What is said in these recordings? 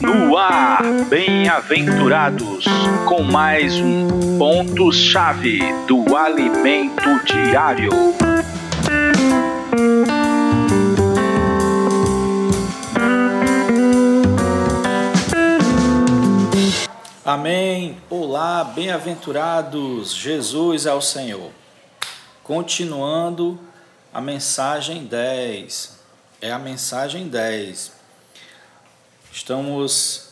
No ar, bem-aventurados, com mais um ponto-chave do alimento diário. Amém. Olá, bem-aventurados. Jesus é o Senhor. Continuando a mensagem 10. É a mensagem 10. Estamos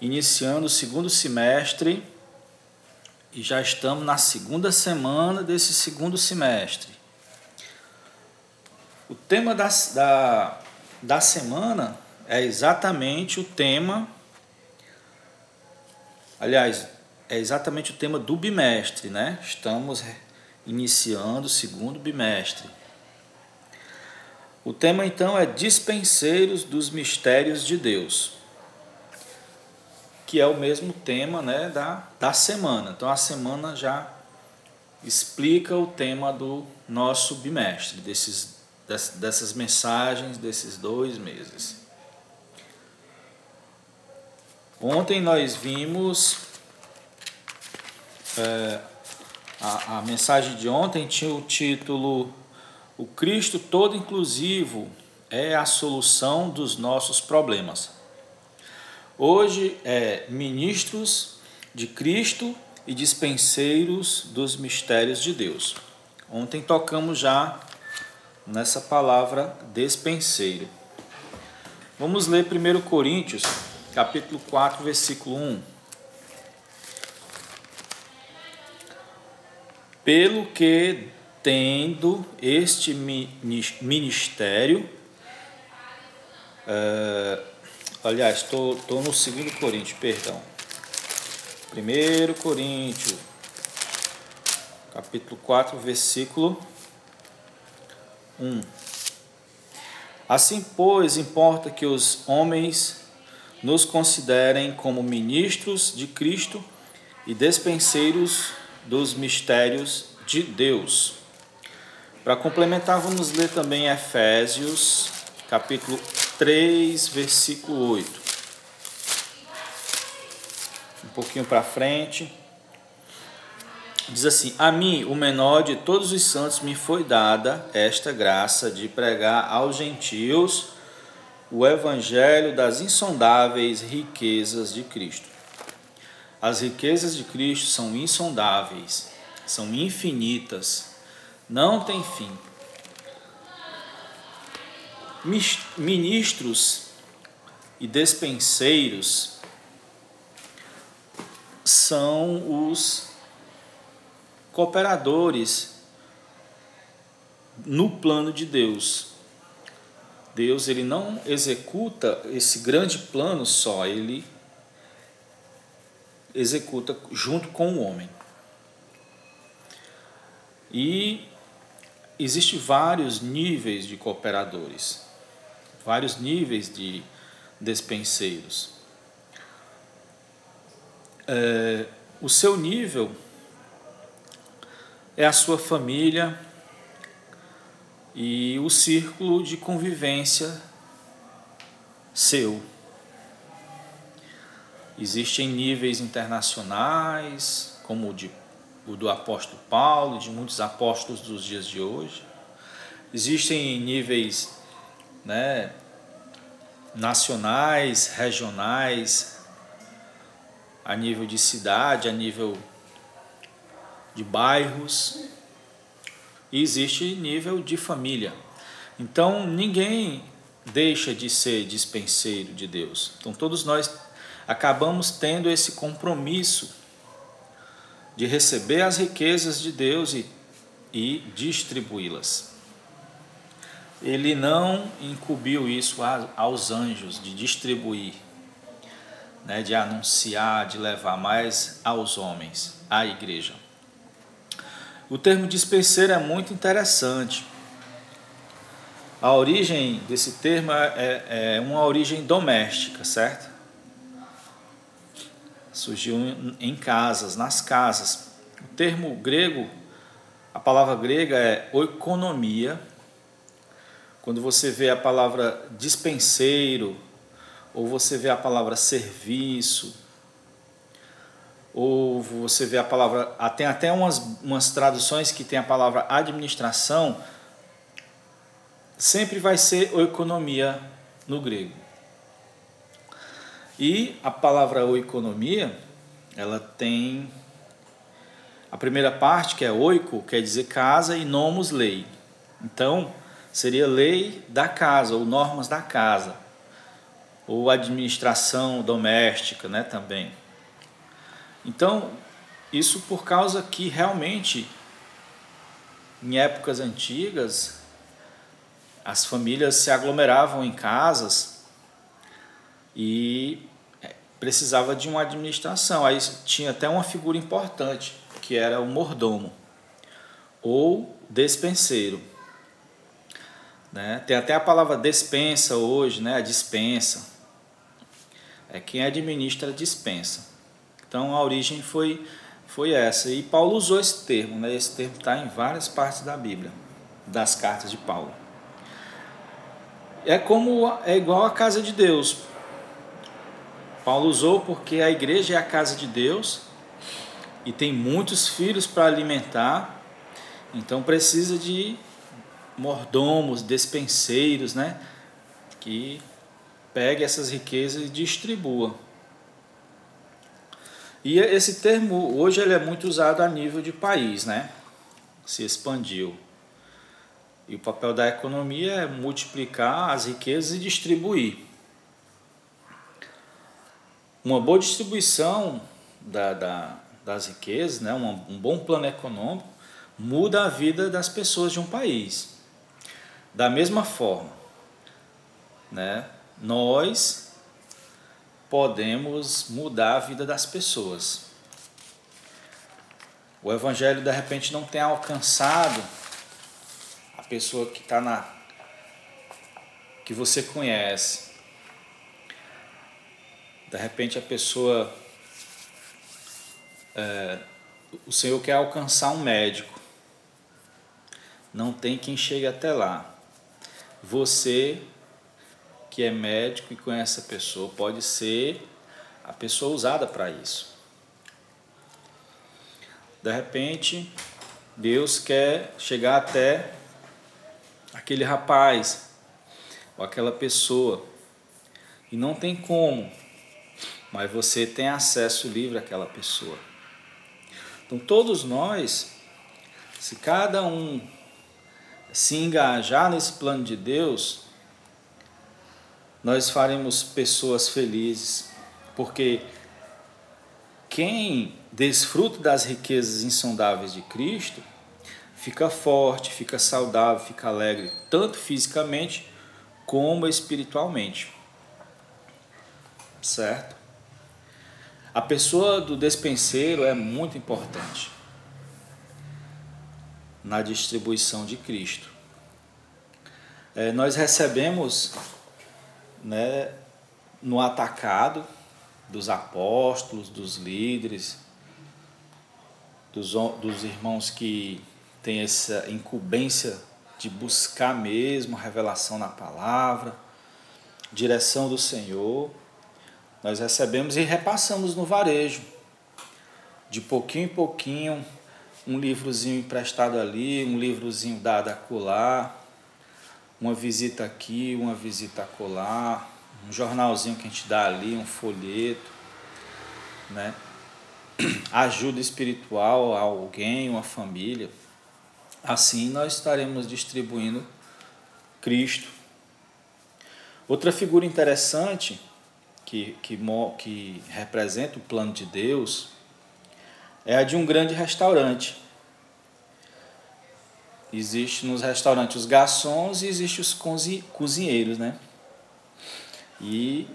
iniciando o segundo semestre e já estamos na segunda semana desse segundo semestre. O tema da, da, da semana é exatamente o tema Aliás, é exatamente o tema do bimestre, né? Estamos iniciando o segundo bimestre. O tema então é Dispenseiros dos Mistérios de Deus, que é o mesmo tema né, da, da semana. Então a semana já explica o tema do nosso bimestre, desses, dessas mensagens desses dois meses. Ontem nós vimos é, a, a mensagem de ontem tinha o título O Cristo todo inclusivo é a solução dos nossos problemas. Hoje é ministros de Cristo e dispenseiros dos mistérios de Deus. Ontem tocamos já nessa palavra despenseiro. Vamos ler 1 Coríntios capítulo 4, versículo 1. Pelo que, tendo este ministério, uh, aliás, estou no 2 Coríntios, perdão. 1 Coríntios, capítulo 4, versículo 1. Assim, pois, importa que os homens nos considerem como ministros de Cristo e despenseiros dos mistérios de Deus. Para complementar, vamos ler também Efésios, capítulo 3, versículo 8. Um pouquinho para frente. Diz assim: A mim, o menor de todos os santos, me foi dada esta graça de pregar aos gentios o Evangelho das insondáveis riquezas de Cristo. As riquezas de Cristo são insondáveis, são infinitas, não tem fim. Ministros e despenseiros são os cooperadores no plano de Deus Deus ele não executa esse grande plano só, ele executa junto com o homem. E existe vários níveis de cooperadores, vários níveis de despenseiros. É, o seu nível é a sua família, e o círculo de convivência seu. Existem níveis internacionais, como o, de, o do apóstolo Paulo, de muitos apóstolos dos dias de hoje. Existem níveis né, nacionais, regionais, a nível de cidade, a nível de bairros e existe nível de família. Então ninguém deixa de ser dispenseiro de Deus. Então todos nós acabamos tendo esse compromisso de receber as riquezas de Deus e, e distribuí-las. Ele não incumbiu isso aos anjos de distribuir, né, de anunciar, de levar mais aos homens, à igreja. O termo dispenseiro é muito interessante. A origem desse termo é, é uma origem doméstica, certo? Surgiu em casas, nas casas. O termo grego, a palavra grega é oikonomia. Quando você vê a palavra dispenseiro ou você vê a palavra serviço, ou você vê a palavra. Tem até umas, umas traduções que tem a palavra administração, sempre vai ser economia no grego. E a palavra oikonomia, ela tem a primeira parte, que é oiko, quer dizer casa, e nomos, lei. Então, seria lei da casa, ou normas da casa, ou administração doméstica, né, também. Então, isso por causa que realmente, em épocas antigas, as famílias se aglomeravam em casas e precisava de uma administração. Aí tinha até uma figura importante, que era o mordomo ou despenseiro. Né? Tem até a palavra despensa hoje, né? a dispensa. É quem administra a dispensa. Então a origem foi, foi essa. E Paulo usou esse termo, né? esse termo está em várias partes da Bíblia, das cartas de Paulo. É como é igual a casa de Deus. Paulo usou porque a igreja é a casa de Deus e tem muitos filhos para alimentar, então precisa de mordomos, despenseiros, né? Que pegue essas riquezas e distribua. E esse termo hoje ele é muito usado a nível de país, né? Se expandiu. E o papel da economia é multiplicar as riquezas e distribuir. Uma boa distribuição da, da, das riquezas, né? um, um bom plano econômico, muda a vida das pessoas de um país. Da mesma forma, né? nós podemos mudar a vida das pessoas. O Evangelho de repente não tem alcançado a pessoa que está na. que você conhece. De repente a pessoa. É, o Senhor quer alcançar um médico. Não tem quem chegue até lá. Você que é médico e conhece a pessoa, pode ser a pessoa usada para isso. De repente, Deus quer chegar até aquele rapaz ou aquela pessoa e não tem como, mas você tem acesso livre àquela pessoa. Então, todos nós, se cada um se engajar nesse plano de Deus, nós faremos pessoas felizes, porque quem desfruta das riquezas insondáveis de Cristo fica forte, fica saudável, fica alegre, tanto fisicamente como espiritualmente. Certo? A pessoa do despenseiro é muito importante na distribuição de Cristo. É, nós recebemos né, no atacado dos apóstolos, dos líderes, dos, dos irmãos que têm essa incumbência de buscar mesmo revelação na palavra, direção do Senhor, nós recebemos e repassamos no varejo, de pouquinho em pouquinho, um livrozinho emprestado ali, um livrozinho dado acolá, uma visita aqui, uma visita acolá, um jornalzinho que a gente dá ali, um folheto, né? Ajuda espiritual a alguém, uma família. Assim nós estaremos distribuindo Cristo. Outra figura interessante que, que, que representa o plano de Deus é a de um grande restaurante. Existe nos restaurantes os garçons e existe os cozinheiros, né? E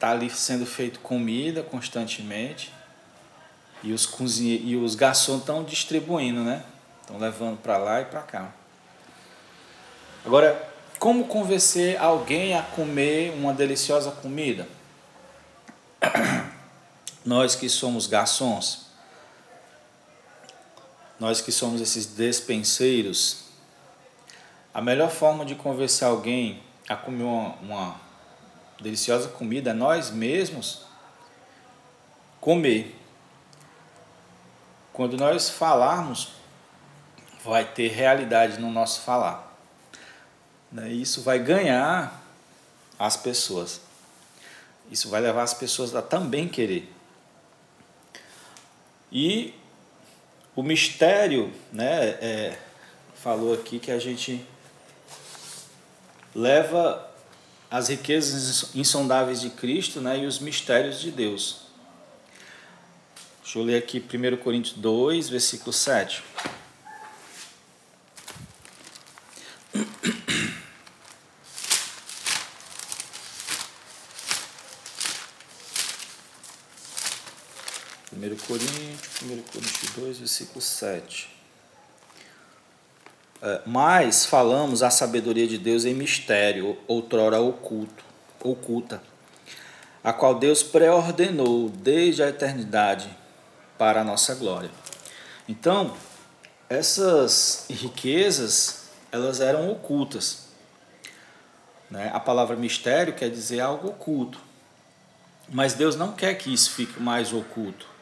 tá ali sendo feito comida constantemente e os e os garçons estão distribuindo, né? Estão levando para lá e para cá. Agora, como convencer alguém a comer uma deliciosa comida? Nós que somos garçons, nós que somos esses despenseiros, a melhor forma de convencer alguém a comer uma, uma, deliciosa comida é nós mesmos comer. Quando nós falarmos, vai ter realidade no nosso falar. Né? Isso vai ganhar as pessoas. Isso vai levar as pessoas a também querer. E o mistério, né, é, falou aqui que a gente leva as riquezas insondáveis de Cristo né, e os mistérios de Deus. Deixa eu ler aqui 1 Coríntios 2, versículo 7. Primeiro Coríntios, 1 Coríntios 2, versículo 7. É, mas falamos a sabedoria de Deus em mistério, outrora oculto, oculta, a qual Deus preordenou desde a eternidade para a nossa glória. Então, essas riquezas, elas eram ocultas. Né? A palavra mistério quer dizer algo oculto. Mas Deus não quer que isso fique mais oculto.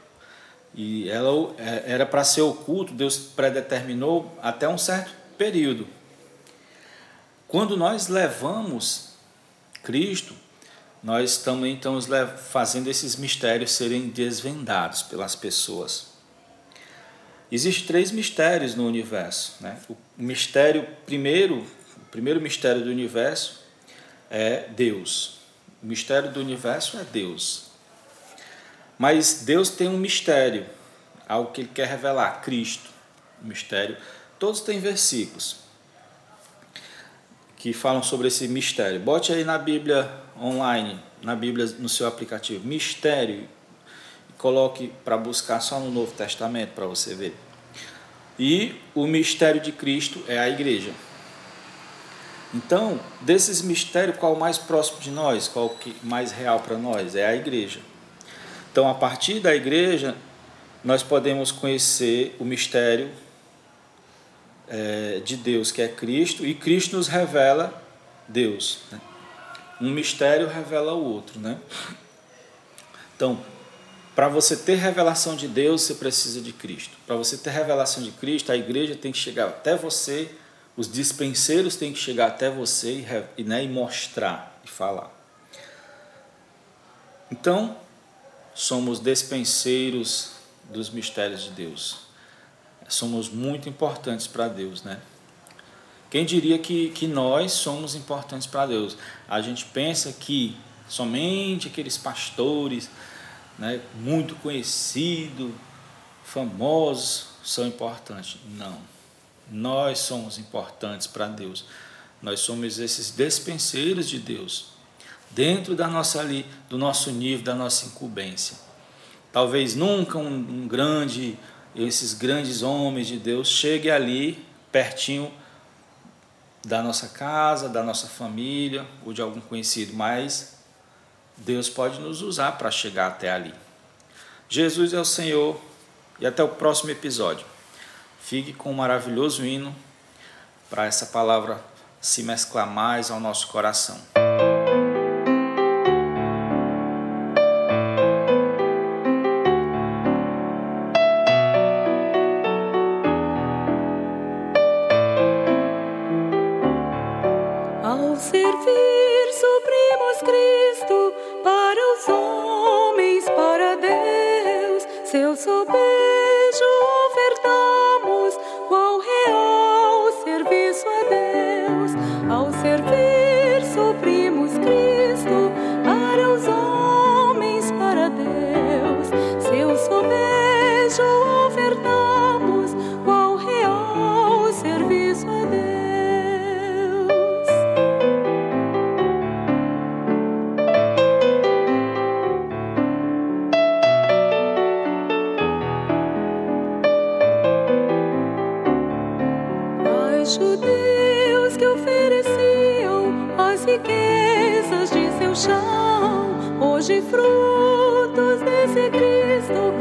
E ela é, era para ser oculto, Deus predeterminou até um certo período. Quando nós levamos Cristo, nós também estamos fazendo esses mistérios serem desvendados pelas pessoas. Existem três mistérios no universo. Né? O mistério primeiro, o primeiro mistério do universo é Deus. O mistério do universo é Deus. Mas Deus tem um mistério, algo que Ele quer revelar, Cristo. Mistério Todos têm versículos que falam sobre esse mistério. Bote aí na Bíblia online, na Bíblia no seu aplicativo, mistério, coloque para buscar só no Novo Testamento para você ver. E o mistério de Cristo é a igreja. Então, desses mistérios, qual o mais próximo de nós? Qual o mais real para nós? É a igreja. Então, a partir da igreja, nós podemos conhecer o mistério é, de Deus, que é Cristo, e Cristo nos revela Deus. Né? Um mistério revela o outro. Né? Então, para você ter revelação de Deus, você precisa de Cristo. Para você ter revelação de Cristo, a igreja tem que chegar até você, os dispenseiros têm que chegar até você e, né, e mostrar e falar. Então, somos dispenseiros dos mistérios de Deus somos muito importantes para Deus, né? Quem diria que, que nós somos importantes para Deus? A gente pensa que somente aqueles pastores né, muito conhecidos, famosos, são importantes. Não. Nós somos importantes para Deus. Nós somos esses despenseiros de Deus, dentro da nossa ali, do nosso nível, da nossa incumbência. Talvez nunca um, um grande esses grandes homens de Deus cheguem ali, pertinho da nossa casa, da nossa família ou de algum conhecido, mas Deus pode nos usar para chegar até ali. Jesus é o Senhor e até o próximo episódio. Fique com um maravilhoso hino para essa palavra se mesclar mais ao nosso coração. Frutos desse Cristo devem ter as nossas mãos.